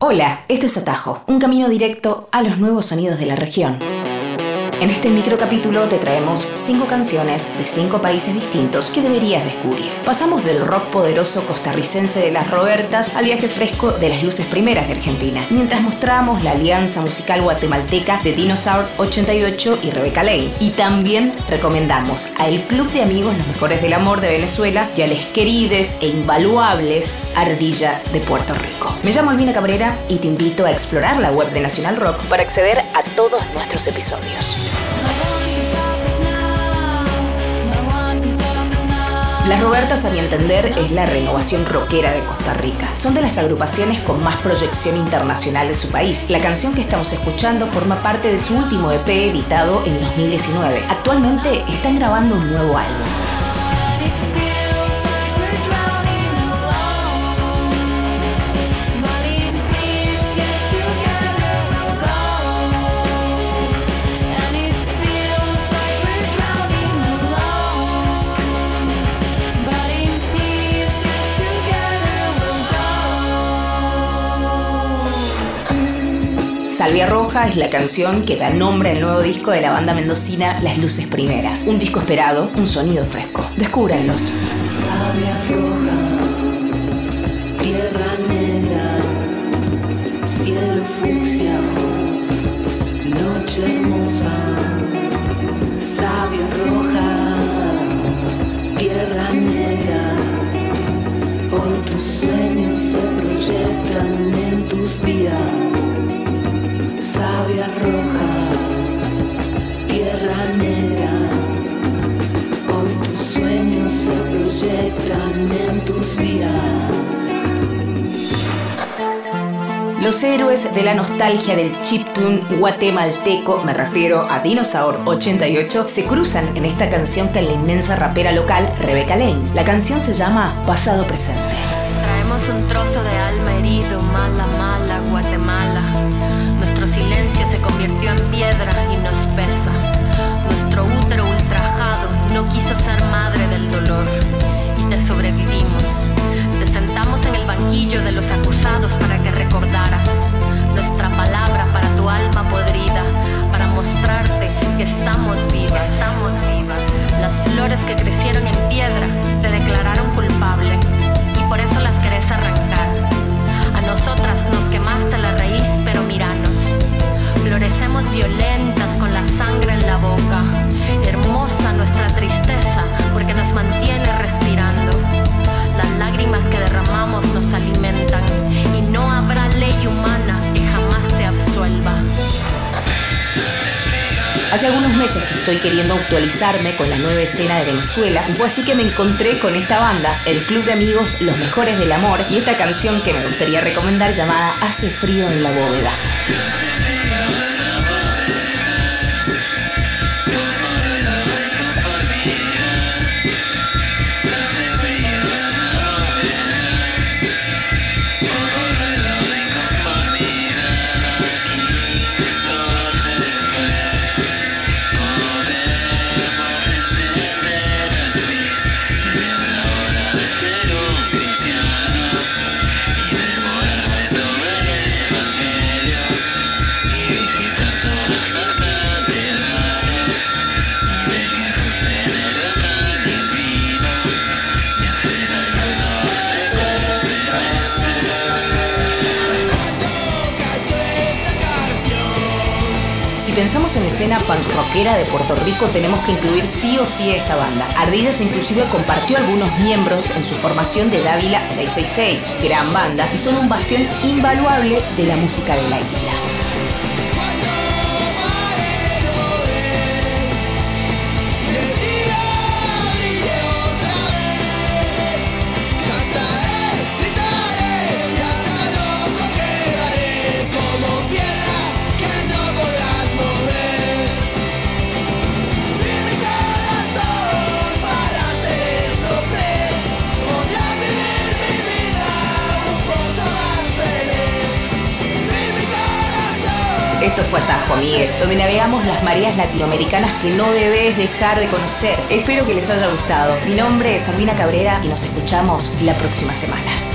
Hola, esto es Atajo, un camino directo a los nuevos sonidos de la región. En este microcapítulo te traemos cinco canciones de cinco países distintos que deberías descubrir. Pasamos del rock poderoso costarricense de las Robertas al viaje fresco de las luces primeras de Argentina, mientras mostramos la alianza musical guatemalteca de Dinosaur 88 y Rebecca Lane. Y también recomendamos a El Club de Amigos Los Mejores del Amor de Venezuela y a les querides e invaluables Ardilla de Puerto Rico. Me llamo Albina Cabrera y te invito a explorar la web de Nacional Rock para acceder a todos nuestros episodios. Las Robertas, a mi entender, es la renovación rockera de Costa Rica. Son de las agrupaciones con más proyección internacional de su país. La canción que estamos escuchando forma parte de su último EP editado en 2019. Actualmente están grabando un nuevo álbum. Salvia Roja es la canción que da nombre al nuevo disco de la banda mendocina Las Luces Primeras. Un disco esperado, un sonido fresco. Descúbranlos. Sueños se proyectan en tus. Los héroes de la nostalgia del chiptune guatemalteco, me refiero a Dinosaur 88, se cruzan en esta canción con la inmensa rapera local Rebecca Lane. La canción se llama Pasado Presente. Hace algunos meses que estoy queriendo actualizarme con la nueva escena de Venezuela y fue así que me encontré con esta banda, el Club de Amigos Los Mejores del Amor, y esta canción que me gustaría recomendar llamada Hace frío en la bóveda. Pensamos en escena punk de Puerto Rico, tenemos que incluir sí o sí a esta banda. Ardillas inclusive compartió algunos miembros en su formación de Dávila 666, gran banda, y son un bastión invaluable de la música de la isla. Esto fue Atajo, amigues, donde navegamos las mareas latinoamericanas que no debes dejar de conocer. Espero que les haya gustado. Mi nombre es Albina Cabrera y nos escuchamos la próxima semana.